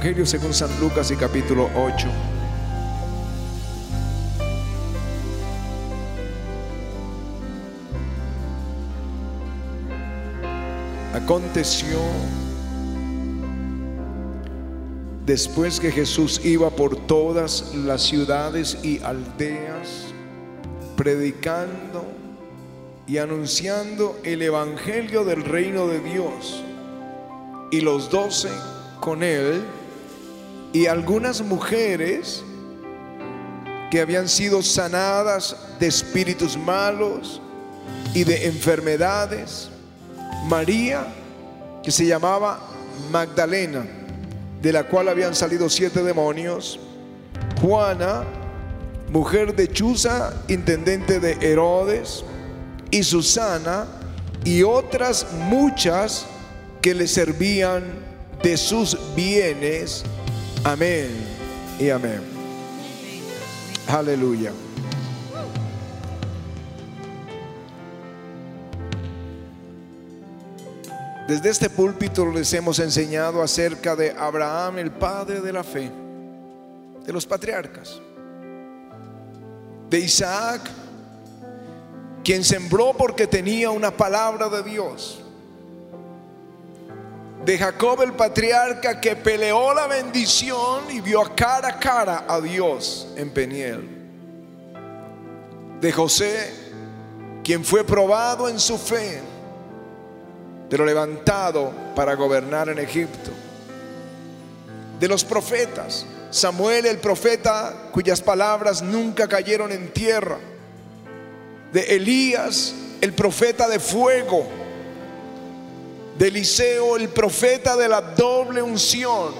Evangelio según San Lucas y capítulo 8. Aconteció después que Jesús iba por todas las ciudades y aldeas, predicando y anunciando el Evangelio del reino de Dios. Y los doce con él y algunas mujeres que habían sido sanadas de espíritus malos y de enfermedades. María, que se llamaba Magdalena, de la cual habían salido siete demonios. Juana, mujer de Chuza, intendente de Herodes. Y Susana, y otras muchas que le servían de sus bienes. Amén y amén. Aleluya. Desde este púlpito les hemos enseñado acerca de Abraham, el padre de la fe, de los patriarcas, de Isaac, quien sembró porque tenía una palabra de Dios, de Jacob el patriarca que peleó la bendición y vio a cara a cara a Dios en Peniel, de José, quien fue probado en su fe pero levantado para gobernar en Egipto. De los profetas, Samuel el profeta cuyas palabras nunca cayeron en tierra. De Elías el profeta de fuego. De Eliseo el profeta de la doble unción.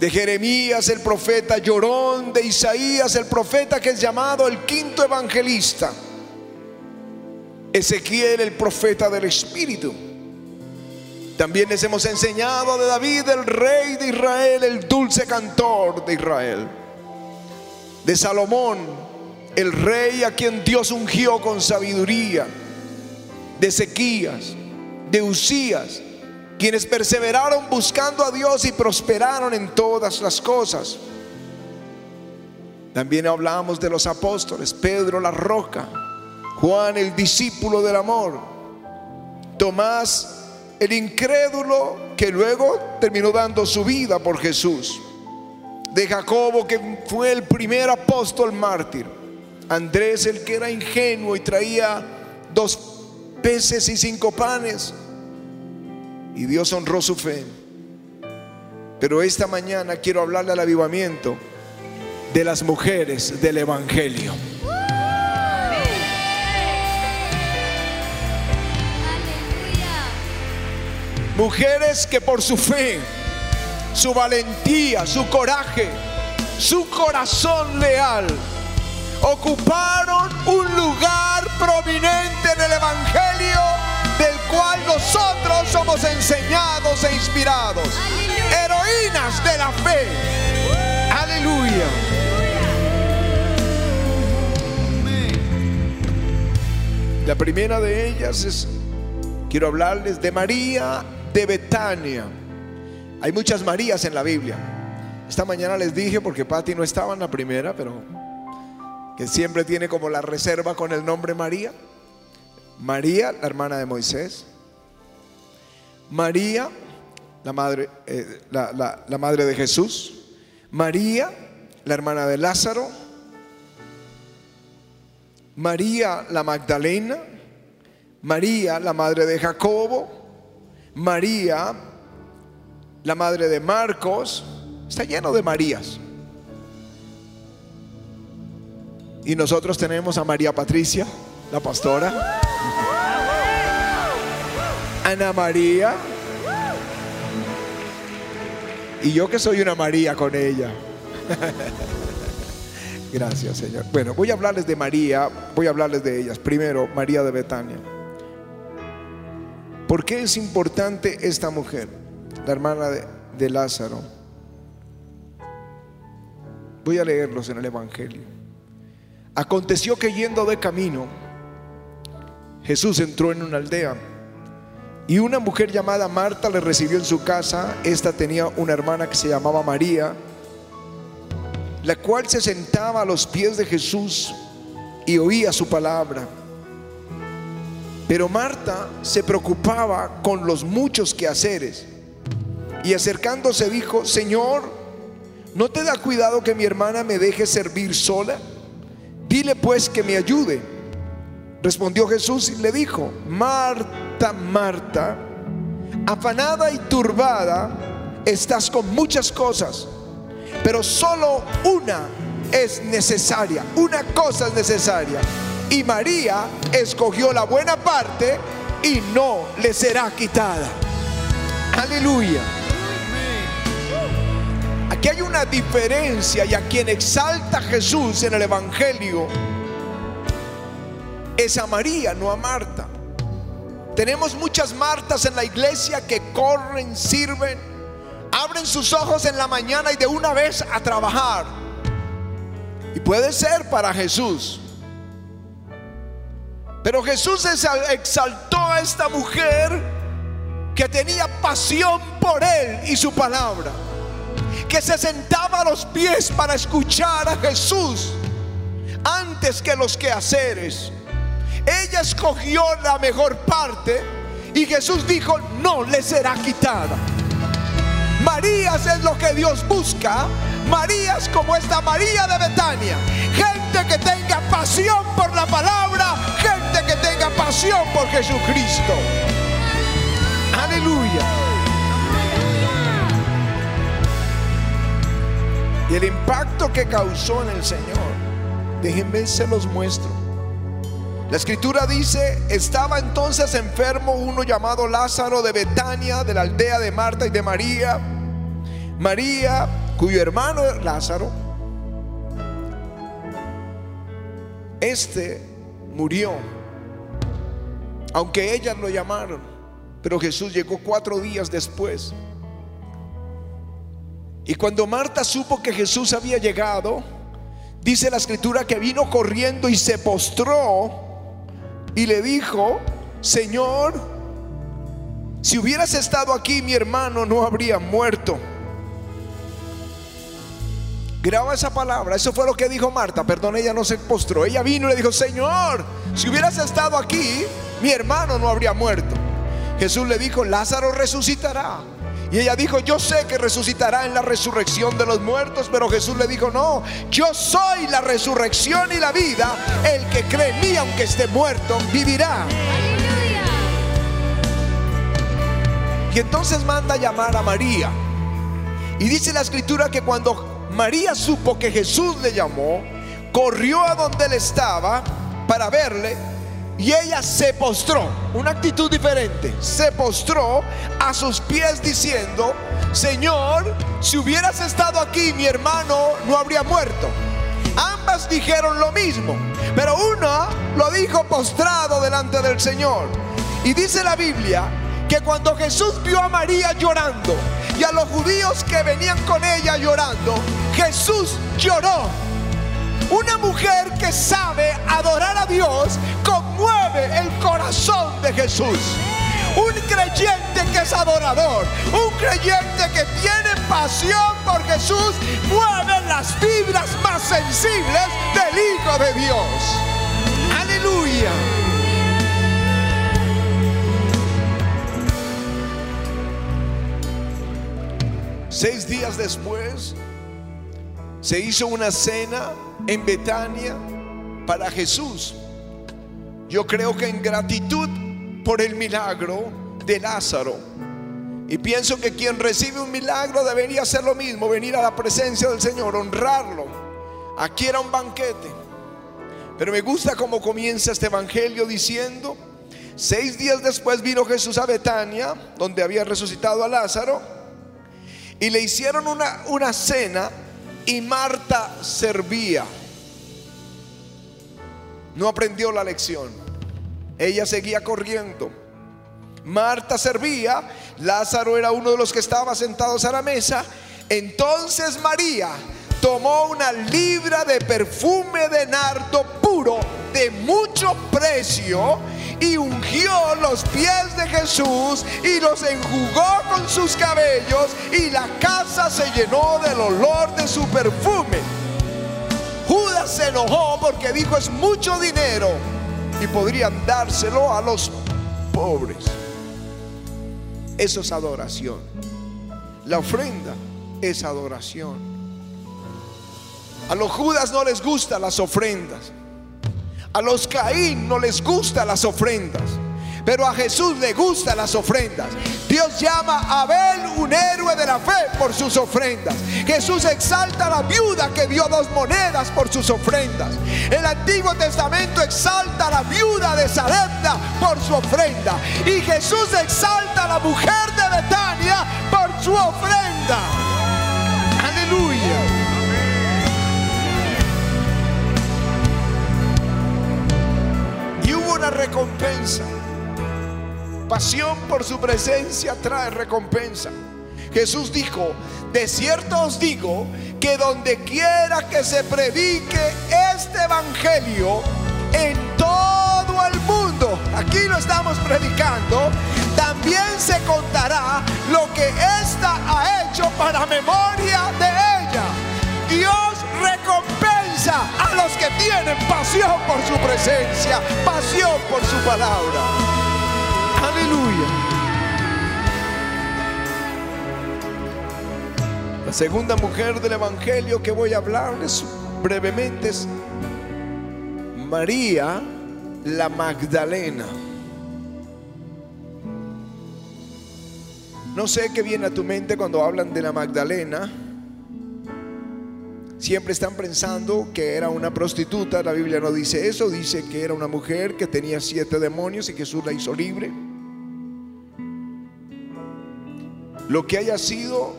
De Jeremías el profeta llorón. De Isaías el profeta que es llamado el quinto evangelista Ezequiel el profeta del Espíritu. También les hemos enseñado de David, el rey de Israel, el dulce cantor de Israel. De Salomón, el rey a quien Dios ungió con sabiduría. De Ezequías, de Usías, quienes perseveraron buscando a Dios y prosperaron en todas las cosas. También hablamos de los apóstoles, Pedro la roca, Juan el discípulo del amor, Tomás el incrédulo que luego terminó dando su vida por Jesús, de Jacobo que fue el primer apóstol mártir, Andrés el que era ingenuo y traía dos peces y cinco panes, y Dios honró su fe. Pero esta mañana quiero hablarle al avivamiento de las mujeres del Evangelio. Mujeres que por su fe, su valentía, su coraje, su corazón leal, ocuparon un lugar prominente en el Evangelio del cual nosotros somos enseñados e inspirados. Heroínas de la fe. Aleluya. La primera de ellas es, quiero hablarles de María de Betania. Hay muchas Marías en la Biblia. Esta mañana les dije, porque Patti no estaba en la primera, pero que siempre tiene como la reserva con el nombre María. María, la hermana de Moisés. María, la madre, eh, la, la madre de Jesús. María, la hermana de Lázaro. María, la Magdalena. María, la madre de Jacobo. María, la madre de Marcos, está lleno de Marías. Y nosotros tenemos a María Patricia, la pastora. Ana María. Y yo que soy una María con ella. Gracias, Señor. Bueno, voy a hablarles de María, voy a hablarles de ellas. Primero, María de Betania. ¿Por qué es importante esta mujer, la hermana de, Lázaro? Voy a leerlos en el Evangelio. Aconteció que yendo de camino, Jesús entró en una aldea Y una mujer llamada Marta le recibió en su casa. Esta tenía una hermana que se llamaba María, la cual se sentaba a los pies de Jesús y oía su palabra. Pero Marta se preocupaba con los muchos quehaceres y acercándose dijo, Señor, ¿no te da cuidado que mi hermana me deje servir sola? Dile pues que me ayude. Respondió Jesús y le dijo, Marta, Marta, afanada y turbada, estás con muchas cosas, pero solo una es necesaria, una cosa es necesaria. Y María escogió la buena parte y no le será quitada. Aleluya. Aquí hay una diferencia y a quien exalta Jesús en el Evangelio es a María, no a Marta. Tenemos muchas Martas en la iglesia que corren, sirven, abren sus ojos en la mañana y de una vez a trabajar. Y puede ser para Jesús. Pero Jesús exaltó a esta mujer que tenía pasión por Él y su palabra. Que se sentaba a los pies para escuchar a Jesús antes que los quehaceres. Ella escogió la mejor parte y Jesús dijo, no le será quitada. Marías es lo que Dios busca. Marías como esta María de Betania. Gente que tenga pasión por la palabra. Gente que tenga pasión por Jesucristo. Aleluya. Y el impacto que causó en el Señor. Déjenme se los muestro. La escritura dice, estaba entonces enfermo uno llamado Lázaro de Betania, de la aldea de Marta y de María. María, cuyo hermano Lázaro, este murió, aunque ellas lo llamaron, pero Jesús llegó cuatro días después. Y cuando Marta supo que Jesús había llegado, dice la escritura que vino corriendo y se postró y le dijo, Señor, si hubieras estado aquí, mi hermano no habría muerto. Graba esa palabra, eso fue lo que dijo Marta, perdón, ella no se postró, ella vino y le dijo, Señor, si hubieras estado aquí, mi hermano no habría muerto. Jesús le dijo, Lázaro resucitará. Y ella dijo, yo sé que resucitará en la resurrección de los muertos, pero Jesús le dijo, no, yo soy la resurrección y la vida. El que cree en mí, aunque esté muerto, vivirá. Y entonces manda a llamar a María. Y dice la escritura que cuando María supo que Jesús le llamó, corrió a donde él estaba para verle y ella se postró, una actitud diferente, se postró a sus pies diciendo, Señor, si hubieras estado aquí, mi hermano no habría muerto. Ambas dijeron lo mismo, pero una lo dijo postrado delante del Señor. Y dice la Biblia que cuando Jesús vio a María llorando y a los judíos que venían con ella llorando, Jesús lloró una mujer que sabe adorar a Dios conmueve el corazón de Jesús. Un creyente que es adorador, un creyente que tiene pasión por Jesús, mueve las fibras más sensibles del Hijo de Dios. Aleluya. Seis días después se hizo una cena en Betania para Jesús. Yo creo que en gratitud por el milagro de Lázaro. Y pienso que quien recibe un milagro debería hacer lo mismo, venir a la presencia del Señor, honrarlo. Aquí era un banquete. Pero me gusta cómo comienza este evangelio diciendo, seis días después vino Jesús a Betania, donde había resucitado a Lázaro, y le hicieron una, una cena y Marta servía. No aprendió la lección. Ella seguía corriendo. Marta servía, Lázaro era uno de los que estaba sentados a la mesa. Entonces María tomó una libra de perfume de nardo puro de mucho precio y ungió los pies de Jesús y los enjugó con sus cabellos y la casa se llenó del olor de su perfume. Judas se enojó porque dijo es mucho dinero y podrían dárselo a los pobres. Eso es adoración. La ofrenda es adoración. A los Judas no les gustan las ofrendas. A los Caín no les gustan las ofrendas. Pero a Jesús le gustan las ofrendas. Dios llama a Abel un héroe de la fe por sus ofrendas. Jesús exalta a la viuda que dio dos monedas por sus ofrendas. El Antiguo Testamento exalta a la viuda de Sarepta por su ofrenda. Y Jesús exalta a la mujer de Betania por su ofrenda. Recompensa. Pasión por su presencia trae recompensa. Jesús dijo, de cierto os digo que donde quiera que se predique este evangelio en todo el mundo, aquí lo estamos predicando, también se contará lo que ésta ha hecho para memoria de ella. Dios recompensa a los que tienen pasión por su presencia, pasión por su palabra. Aleluya. La segunda mujer del Evangelio que voy a hablarles brevemente es María la Magdalena. No sé qué viene a tu mente cuando hablan de la Magdalena. Siempre están pensando que era una prostituta. La Biblia no dice eso. Dice que era una mujer que tenía siete demonios y Jesús la hizo libre. Lo que haya sido,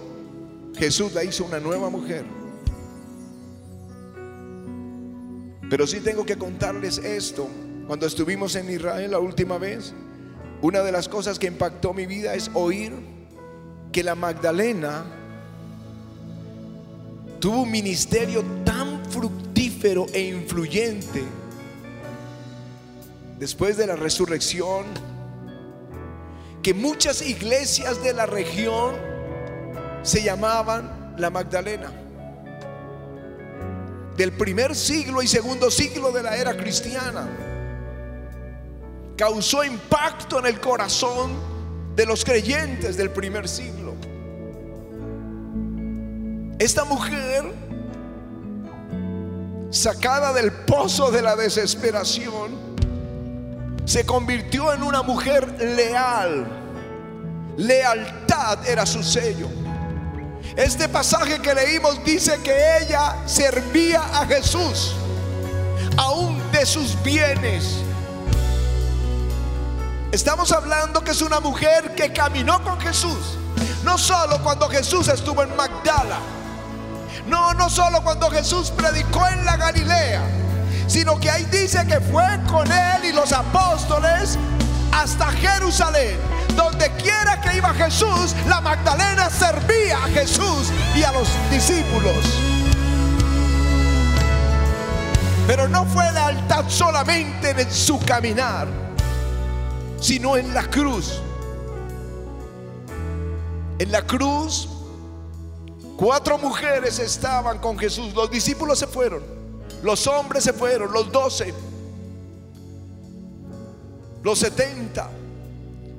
Jesús la hizo una nueva mujer. Pero sí tengo que contarles esto. Cuando estuvimos en Israel la última vez, una de las cosas que impactó mi vida es oír que la Magdalena tuvo un ministerio tan fructífero e influyente después de la resurrección que muchas iglesias de la región se llamaban la Magdalena. Del primer siglo y segundo siglo de la era cristiana. Causó impacto en el corazón de los creyentes del primer siglo. Esta mujer, sacada del pozo de la desesperación, se convirtió en una mujer leal. Lealtad era su sello. Este pasaje que leímos dice que ella servía a Jesús, aún de sus bienes. Estamos hablando que es una mujer que caminó con Jesús, no solo cuando Jesús estuvo en Magdala, no, no solo cuando Jesús predicó en la Galilea, sino que ahí dice que fue con él y los apóstoles hasta Jerusalén. Donde quiera que iba Jesús, la Magdalena servía a Jesús y a los discípulos. Pero no fue lealtad solamente en su caminar, sino en la cruz. En la cruz, cuatro mujeres estaban con Jesús. Los discípulos se fueron. Los hombres se fueron, los doce, los setenta,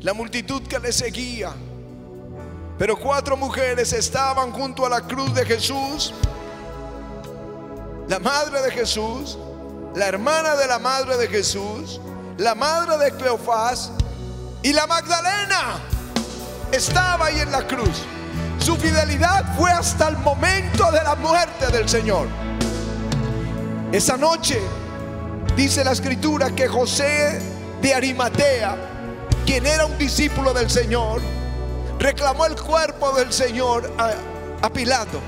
la multitud que le seguía. Pero cuatro mujeres estaban junto a la cruz de Jesús, la madre de Jesús, la hermana de la madre de Jesús, la madre de Cleofás y la Magdalena. Estaba ahí en la cruz. Su fidelidad fue hasta el momento de la muerte del Señor. Esa noche dice la escritura que José de Arimatea, quien era un discípulo del Señor, reclamó el cuerpo del Señor a, Pilato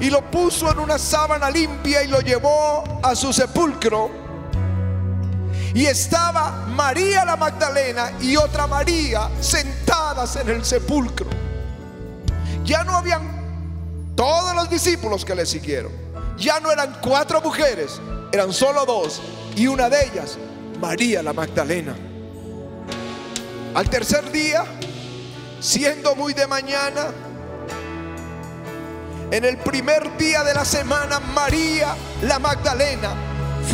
y lo puso en una sábana limpia y lo llevó a su sepulcro. Y estaba María la Magdalena y otra María sentadas en el sepulcro. Ya no habían todos los discípulos que le siguieron ya no eran cuatro mujeres, eran solo dos. Y una de ellas, María la Magdalena. Al tercer día, siendo muy de mañana, en el primer día de la semana, María la Magdalena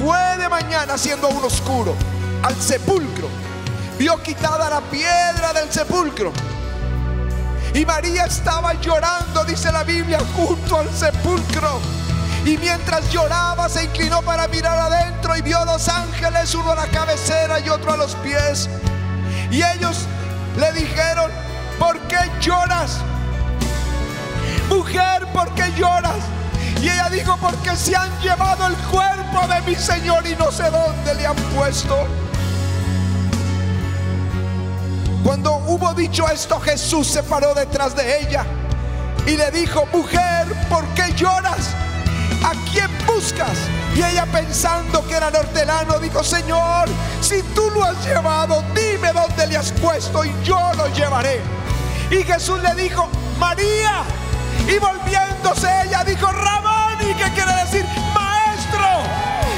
fue de mañana, siendo aún oscuro, al sepulcro. Vio quitada la piedra del sepulcro. Y María estaba llorando, dice la Biblia, junto al sepulcro. Y mientras lloraba se inclinó para mirar adentro y vio dos ángeles, uno a la cabecera y otro a los pies. Y ellos le dijeron, ¿por qué lloras? Mujer, ¿por qué lloras? Y ella dijo, porque se han llevado el cuerpo de mi Señor y no sé dónde le han puesto. Cuando hubo dicho esto, Jesús se paró detrás de ella y le dijo, mujer, ¿por qué lloras? ¿A quién buscas? Y ella pensando que era el hortelano, dijo, Señor, si tú lo has llevado, dime dónde le has puesto y yo lo llevaré. Y Jesús le dijo, María. Y volviéndose ella dijo, Ramón, ¿y qué quiere decir? Maestro.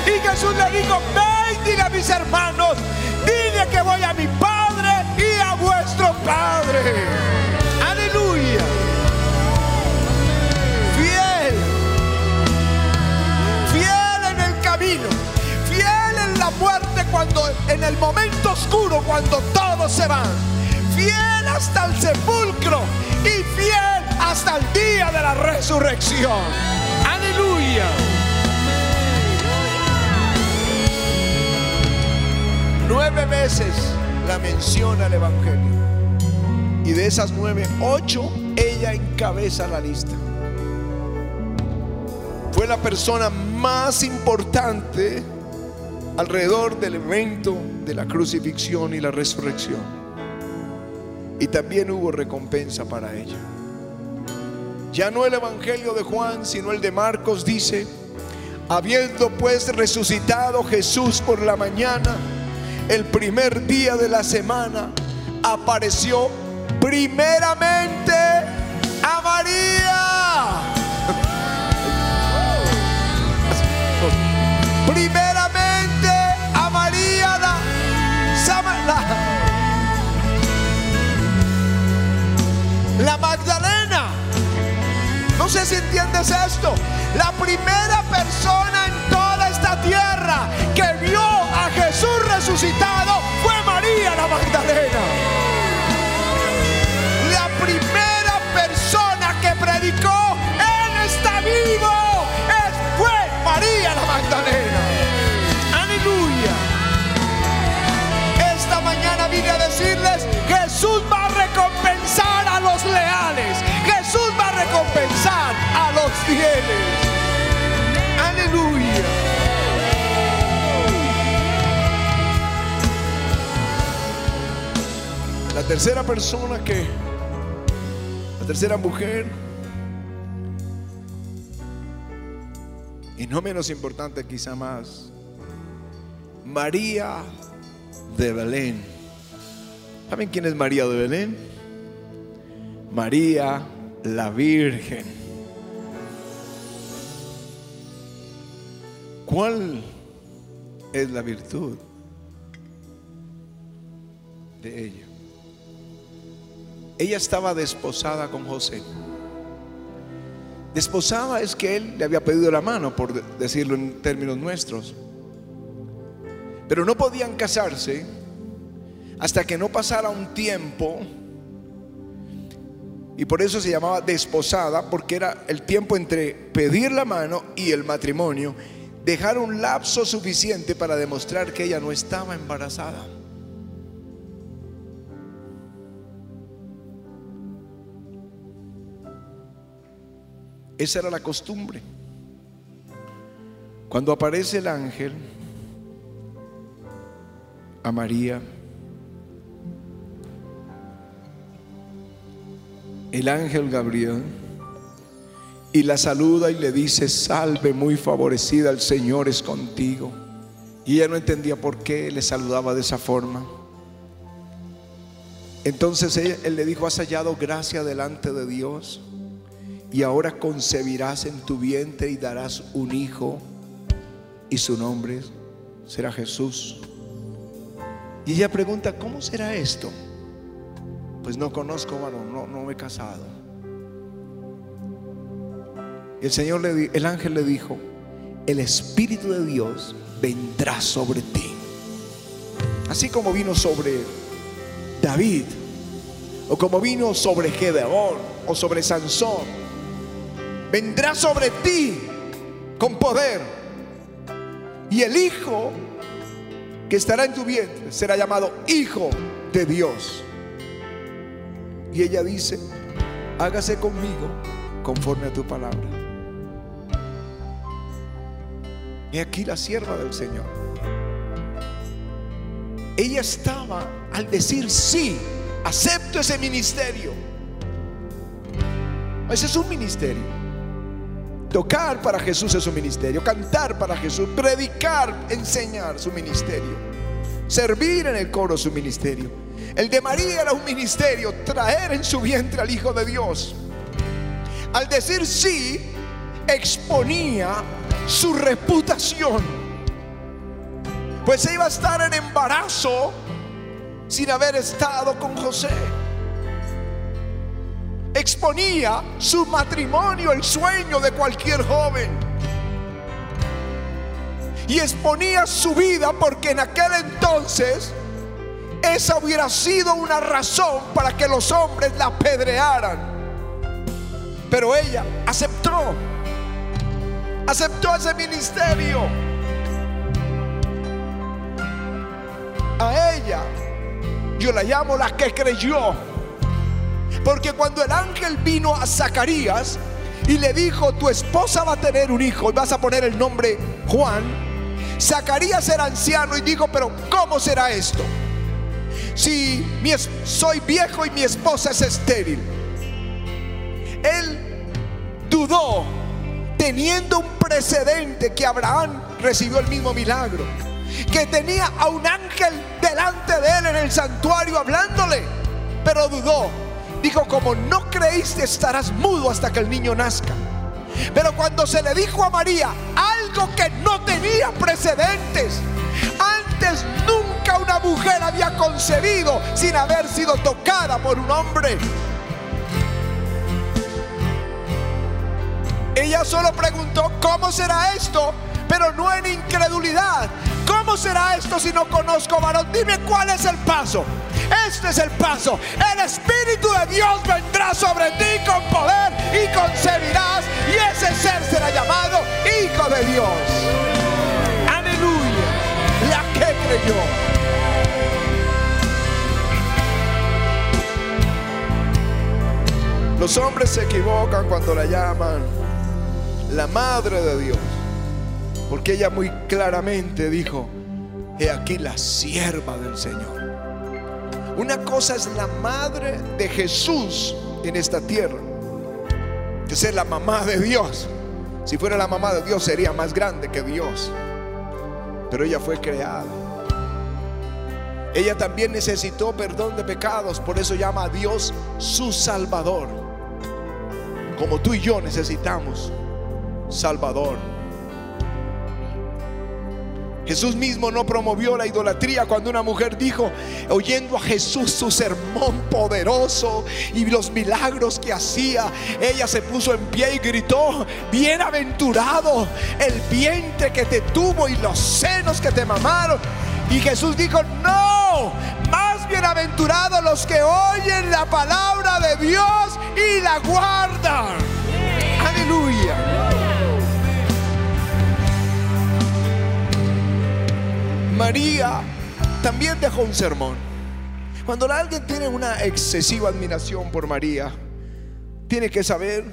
Y Jesús le dijo, ven, dile a mis hermanos, dile que voy a mi Padre. Aleluya. Fiel. Fiel en el camino. Fiel en la muerte cuando en el momento oscuro, cuando todos se van. Fiel hasta el sepulcro y fiel hasta el día de la resurrección. Aleluya. Nueve veces la menciona el Evangelio. Y de esas nueve, ocho, ella encabeza la lista. Fue la persona más importante alrededor del evento de la crucifixión y la resurrección. Y también hubo recompensa para ella. Ya no el Evangelio de Juan, sino el de Marcos dice, habiendo pues resucitado Jesús por la mañana, el primer día de la semana, apareció primeramente a María. primeramente a María la, la, Magdalena. No sé si entiendes esto. La primera persona en toda esta tierra que vio a Jesús resucitado fue María la Magdalena. Predicó, Él está vivo, es, fue María la Magdalena. Aleluya. Esta mañana vine a decirles, Jesús va a recompensar a los leales. Jesús va a recompensar a los fieles. Aleluya. La tercera persona que, la tercera mujer, y no menos importante quizá más, María de Belén. ¿Saben quién es María de Belén? María la Virgen. ¿Cuál es la virtud de ella? Ella estaba desposada con José. Desposada es que él le había pedido la mano, por decirlo en términos nuestros. Pero no podían casarse hasta que no pasara un tiempo. Y por eso se llamaba desposada, porque era el tiempo entre pedir la mano y el matrimonio. Dejar un lapso suficiente para demostrar que ella no estaba embarazada. Esa era la costumbre. Cuando aparece el ángel a María, el ángel Gabriel, y la saluda y le dice, salve muy favorecida, el Señor es contigo. Y ella no entendía por qué le saludaba de esa forma. Entonces él le dijo, has hallado gracia delante de Dios y ahora concebirás en tu vientre y darás un hijo y su nombre será Jesús. Y ella pregunta, ¿cómo será esto? Pues no conozco varón, no, no me he casado. Y el Señor le el ángel le dijo, el Espíritu de Dios vendrá sobre ti. Así como vino sobre David, o como vino sobre Gedeón, o sobre Sansón, vendrá sobre ti con poder. Y el Hijo que estará en tu vientre será llamado Hijo de Dios. Y ella dice, hágase conmigo conforme a tu palabra. Y aquí la sierva del Señor. Ella estaba al decir sí, acepto ese ministerio. Ese es un ministerio. Tocar para Jesús es un ministerio. Cantar para Jesús. Predicar, enseñar su ministerio. Servir en el coro su ministerio. El de María era un ministerio. Traer en su vientre al Hijo de Dios. Al decir sí, exponía su reputación. Pues se iba a estar en embarazo sin haber estado con José. Exponía su matrimonio, el sueño de cualquier joven. Y exponía su vida porque en aquel entonces esa hubiera sido una razón para que los hombres la apedrearan. Pero ella aceptó aceptó ese ministerio. A ella yo la llamo la que creyó. Porque cuando el ángel vino a Zacarías y le dijo, tu esposa va a tener un hijo y vas a poner el nombre Juan, Zacarías era anciano y dijo, pero ¿cómo será esto? Si soy viejo y mi esposa es estéril. Él dudó teniendo un precedente que Abraham recibió el mismo milagro, que tenía a un ángel delante de él en el santuario hablándole, pero dudó. Dijo, como no creíste estarás mudo hasta que el niño nazca. Pero cuando se le dijo a María algo que no tenía precedentes, antes nunca una mujer había concebido sin haber sido tocada por un hombre. Ella solo preguntó, ¿cómo será esto? Pero no en incredulidad. ¿Cómo será esto si no conozco varón? Dime cuál es el paso. Este es el paso. El Espíritu de Dios vendrá sobre ti con poder y concebirás. Y ese ser será llamado Hijo de Dios. Aleluya. La que creyó. Los hombres se equivocan cuando la llaman la madre de Dios. Porque ella muy claramente dijo, he aquí la sierva del Señor. Una cosa es la madre de Jesús en esta tierra, que es la mamá de Dios. Si fuera la mamá de Dios sería más grande que Dios. Pero ella fue creada. Ella también necesitó perdón de pecados, por eso llama a Dios su Salvador. Como tú y yo necesitamos Salvador. Jesús mismo no promovió la idolatría cuando una mujer dijo, oyendo a Jesús su sermón poderoso y los milagros que hacía, ella se puso en pie y gritó, bienaventurado el vientre que te tuvo y los senos que te mamaron. Y Jesús dijo, no, más bienaventurados los que oyen la palabra de Dios y la guardan. Aleluya. María también dejó un sermón. Cuando alguien tiene una excesiva admiración por María, tiene que saber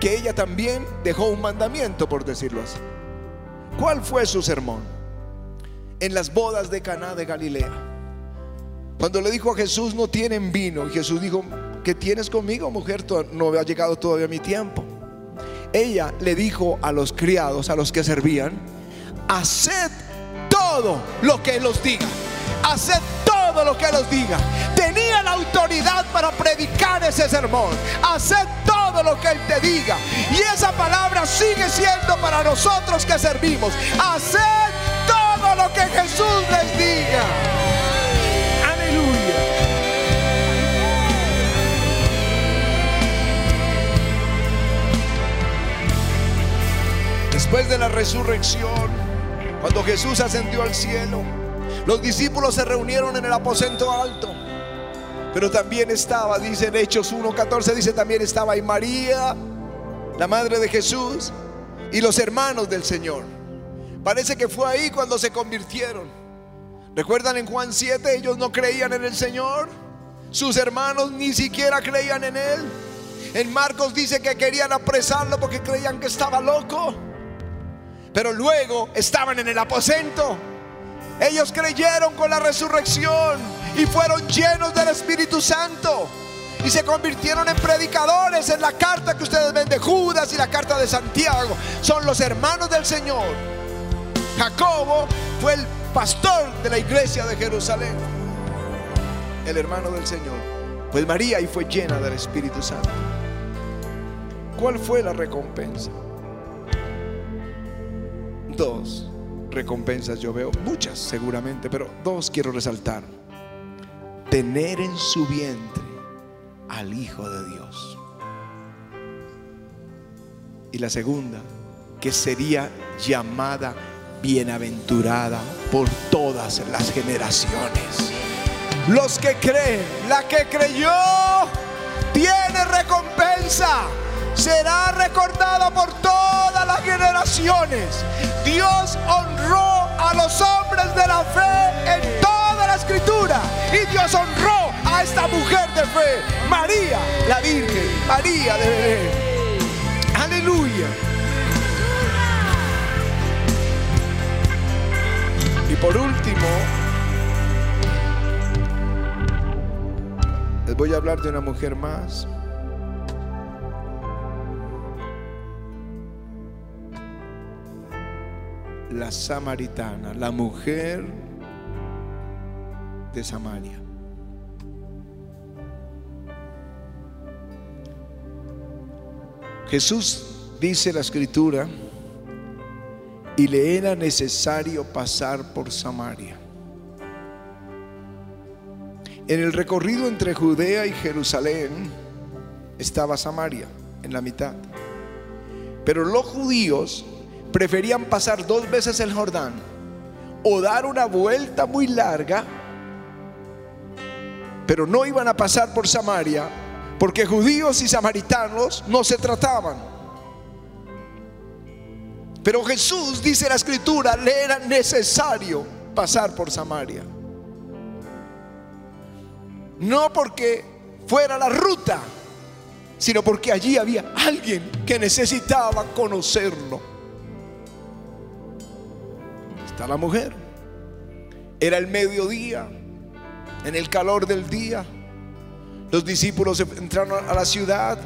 que ella también dejó un mandamiento, por decirlo así. ¿Cuál fue su sermón? En las bodas de Caná de Galilea. Cuando le dijo a Jesús, no tienen vino, Jesús dijo, ¿qué tienes conmigo, mujer? No ha llegado todavía mi tiempo. Ella le dijo a los criados, a los que servían, haced todo lo que los diga. Haced todo lo que los diga. Tenía la autoridad para predicar ese sermón. Haced todo lo que Él te diga. Y esa palabra sigue siendo para nosotros que servimos. Haced todo lo que Jesús les diga. Aleluya. Después de la resurrección, cuando Jesús ascendió al cielo, los discípulos se reunieron en el aposento alto. Pero también estaba, dice en Hechos 1.14, dice también estaba y María, la madre de Jesús, y los hermanos del Señor. Parece que fue ahí cuando se convirtieron. ¿Recuerdan en Juan 7? Ellos no creían en el Señor. Sus hermanos ni siquiera creían en Él. En Marcos dice que querían apresarlo porque creían que estaba loco. Pero luego estaban en el aposento. Ellos creyeron con la resurrección y fueron llenos del Espíritu Santo. Y se convirtieron en predicadores en la carta que ustedes ven de Judas y la carta de Santiago. Son los hermanos del Señor. Jacobo fue el pastor de la iglesia de Jerusalén. El hermano del Señor. Pues María y fue llena del Espíritu Santo. ¿Cuál fue la recompensa? Dos recompensas yo veo, muchas seguramente, pero dos quiero resaltar. Tener en su vientre al Hijo de Dios. Y la segunda, que sería llamada bienaventurada por todas las generaciones. Los que creen, la que creyó, tiene recompensa. Será recordada por todas las generaciones. Dios honró a los hombres de la fe en toda la escritura. Y Dios honró a esta mujer de fe, María, la Virgen, María de Belén. Aleluya. Y por último, les voy a hablar de una mujer más. La samaritana, la mujer de Samaria. Jesús dice la escritura, y le era necesario pasar por Samaria. En el recorrido entre Judea y Jerusalén estaba Samaria, en la mitad. Pero los judíos preferían pasar dos veces el Jordán o dar una vuelta muy larga, pero no iban a pasar por Samaria porque judíos y samaritanos no se trataban. Pero Jesús, dice la escritura, le era necesario pasar por Samaria. No porque fuera la ruta, sino porque allí había alguien que necesitaba conocerlo. La mujer. Era el mediodía, en el calor del día. Los discípulos entraron a la ciudad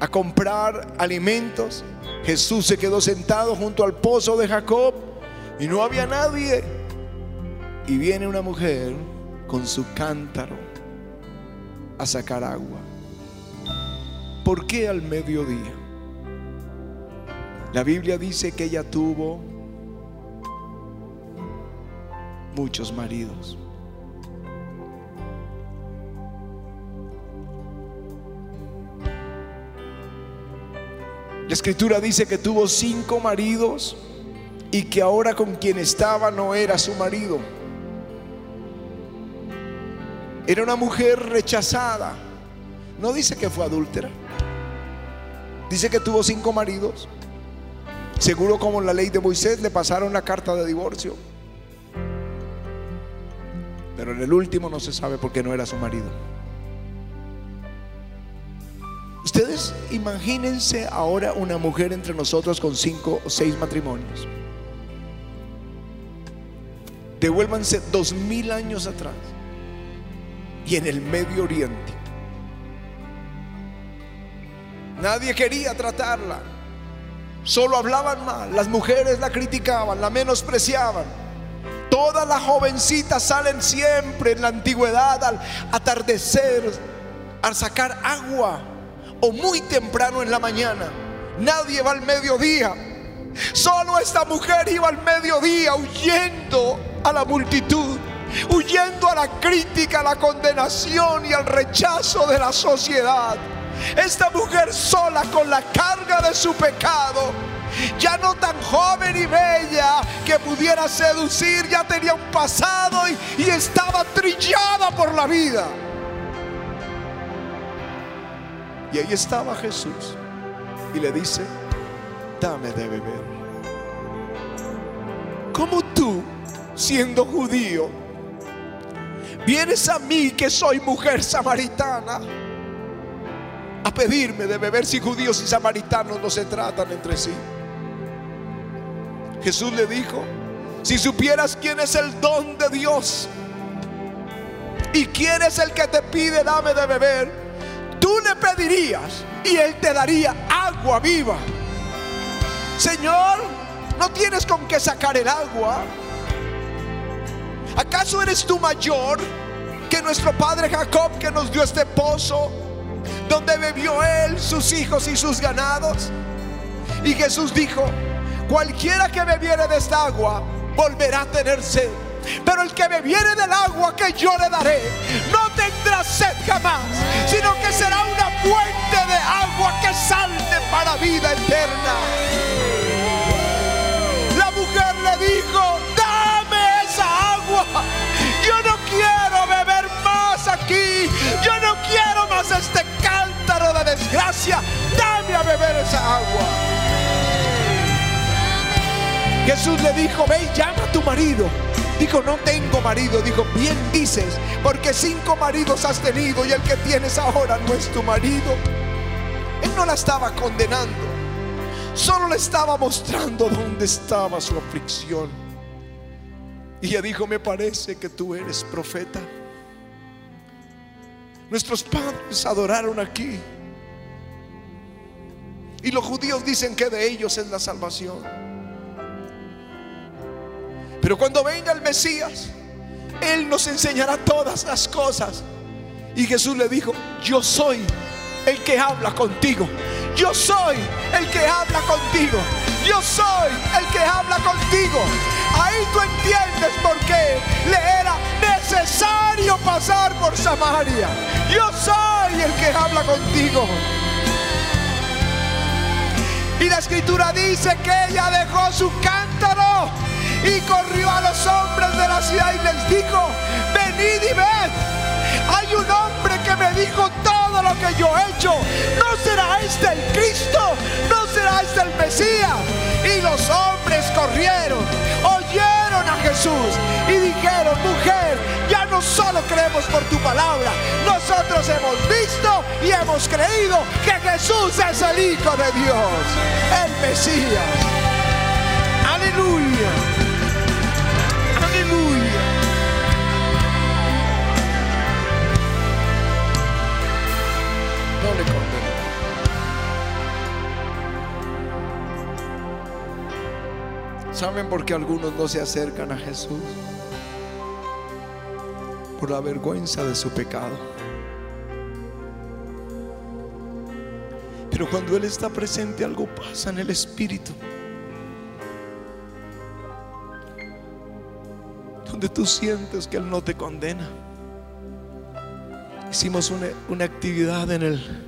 a comprar alimentos. Jesús se quedó sentado junto al pozo de Jacob y no había nadie. Y viene una mujer con su cántaro a sacar agua. ¿Por qué al mediodía? La Biblia dice que ella tuvo muchos maridos. La escritura dice que tuvo cinco maridos y que ahora con quien estaba no era su marido. Era una mujer rechazada. No dice que fue adúltera. Dice que tuvo cinco maridos. Seguro como la ley de Moisés le pasaron la carta de divorcio. Pero en el último no se sabe por qué no era su marido. Ustedes imagínense ahora una mujer entre nosotros con cinco o seis matrimonios. Devuélvanse dos mil años atrás y en el Medio Oriente. Nadie quería tratarla. Solo hablaban mal. Las mujeres la criticaban, la menospreciaban. Todas las jovencitas salen siempre en la antigüedad al atardecer, al sacar agua o muy temprano en la mañana. Nadie va al mediodía. Solo esta mujer iba al mediodía huyendo a la multitud, huyendo a la crítica, a la condenación y al rechazo de la sociedad. Esta mujer sola con la carga de su pecado ya no tan joven y bella que pudiera seducir, ya tenía un pasado y, estaba trillada por la vida. Y ahí estaba Jesús y le dice, dame de beber. Como tú, siendo judío, vienes a mí que soy mujer samaritana a pedirme de beber si judíos y samaritanos no se tratan entre sí. Jesús le dijo, si supieras quién es el don de Dios y quién es el que te pide dame de beber, tú le pedirías y él te daría agua viva. Señor, no tienes con qué sacar el agua. ¿Acaso eres tú mayor que nuestro padre Jacob que nos dio este pozo? Donde bebió él, sus hijos y sus ganados. Y Jesús dijo, cualquiera que bebiere de esta agua volverá a tener sed. Pero el que bebiere del agua que yo le daré, no tendrá sed jamás, sino que será una fuente de agua que salte para vida eterna. La mujer le dijo, dame esa agua. Yo no quiero beber más aquí. Yo no quiero este cántaro de desgracia. Dame a beber esa agua. Jesús le dijo, ve y llama a tu marido. Dijo, no tengo marido. Dijo, bien dices, porque cinco maridos has tenido y el que tienes ahora no es tu marido. Él no la estaba condenando, solo le estaba mostrando dónde estaba su aflicción. Y ella dijo, me parece que tú eres profeta. Nuestros padres adoraron aquí. Y los judíos dicen que de ellos es la salvación. Pero cuando venga el Mesías, Él nos enseñará todas las cosas. Y Jesús le dijo, yo soy el que habla contigo. Yo soy el que habla contigo. Yo soy el que habla contigo. Ahí tú entiendes por qué le era necesario pasar por Samaria. Yo soy el que habla contigo. Y la escritura dice que ella dejó su cántaro y corrió a los hombres de la ciudad y les dijo, venid y ved. Hay un hombre que me dijo todo lo que yo he hecho. ¿No será este el Cristo? ¿No será este el Mesías? Y los hombres corrieron, oyeron a Jesús y dijeron, mujer, solo creemos por tu palabra, nosotros hemos visto y hemos creído que Jesús es el Hijo de Dios, el Mesías. Aleluya. Aleluya. No le condeno. ¿Saben por qué algunos no se acercan a Jesús? Por la vergüenza de su pecado. Pero cuando Él está presente algo pasa en el Espíritu. Donde tú sientes que Él no te condena. Hicimos una, una actividad en, el,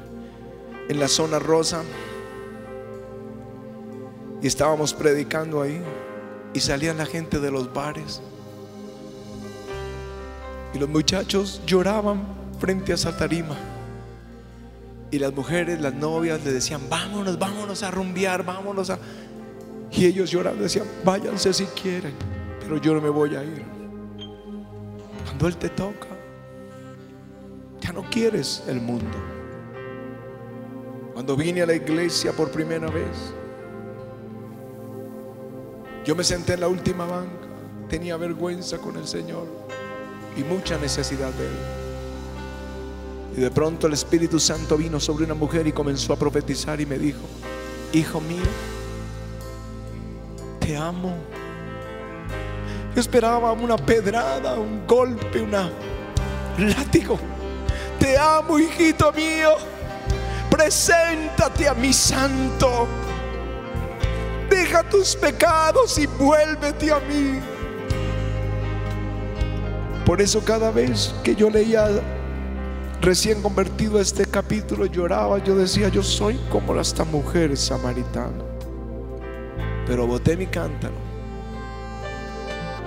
en la zona rosa y estábamos predicando ahí y salían la gente de los bares y los muchachos lloraban frente a esa tarima y las mujeres, las novias le decían vámonos, vámonos a rumbear, vámonos a... Y ellos llorando decían váyanse si quieren, pero yo no me voy a ir. Cuando Él te toca, ya no quieres el mundo. Cuando vine a la iglesia por primera vez, yo me senté en la última banca, tenía vergüenza con el Señor y mucha necesidad de Él. Y de pronto el Espíritu Santo vino sobre una mujer y comenzó a profetizar y me dijo, hijo mío, te amo. Yo esperaba una pedrada, un golpe, una látigo. Te amo, hijito mío. Preséntate a mi santo. Deja tus pecados y vuélvete a mí. Por eso cada vez que yo leía recién convertido este capítulo lloraba, yo decía, yo soy como esta mujer samaritana. Pero boté mi cántaro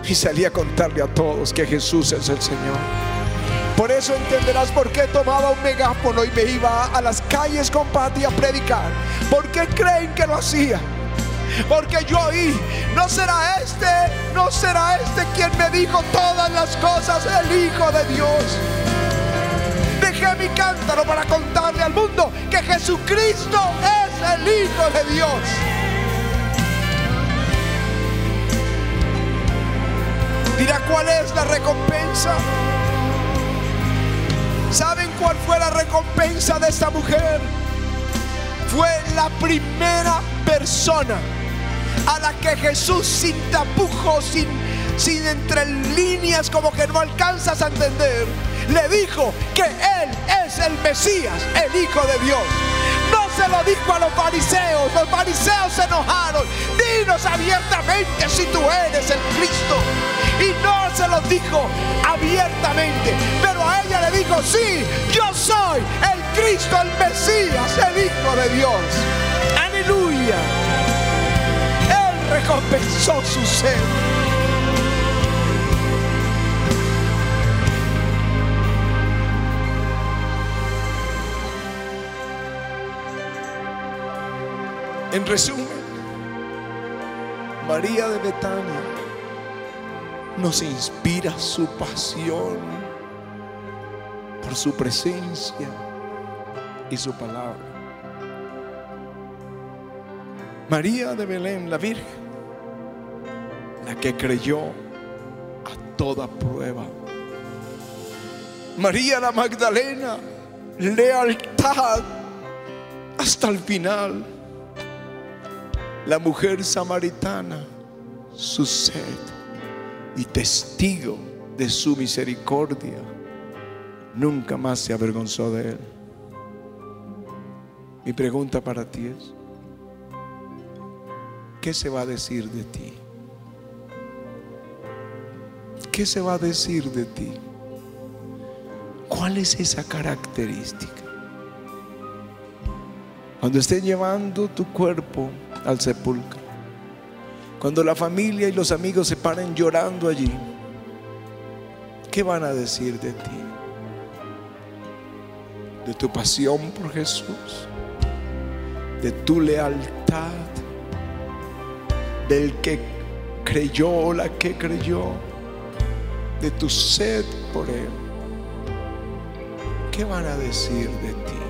y salí a contarle a todos que Jesús es el Señor. Por eso entenderás por qué tomaba un megáfono y me iba a las calles con Pati a predicar. ¿Por qué creen que lo hacía? Porque yo oí, no será este, no será este quien me dijo todas las cosas, el Hijo de Dios. Dejé mi cántaro para contarle al mundo que Jesucristo es el Hijo de Dios. Dirá cuál es la recompensa. ¿Saben cuál fue la recompensa de esta mujer? Fue la primera persona a la que Jesús sin tapujos, sin, sin entre líneas como que no alcanzas a entender, le dijo que Él es el Mesías, el Hijo de Dios. No se lo dijo a los fariseos, los fariseos se enojaron. Dinos abiertamente si tú eres el Cristo. Y no se lo dijo abiertamente, pero a ella le dijo, sí, yo soy el Cristo, el Mesías, el Hijo de Dios. Aleluya. Recompensó su sed. En resumen, María de Betania nos inspira su pasión por su presencia y su palabra. María de Belén, la Virgen, la que creyó a toda prueba. María la Magdalena, lealtad hasta el final. La mujer samaritana, su sed y testigo de su misericordia, nunca más se avergonzó de él. Mi pregunta para ti es, ¿qué se va a decir de ti? ¿Qué se va a decir de ti? ¿Cuál es esa característica? Cuando estén llevando tu cuerpo al sepulcro, cuando la familia y los amigos se paren llorando allí, ¿qué van a decir de ti? De tu pasión por Jesús, de tu lealtad, del que creyó la que creyó, de tu sed por Él. ¿Qué van a decir de ti?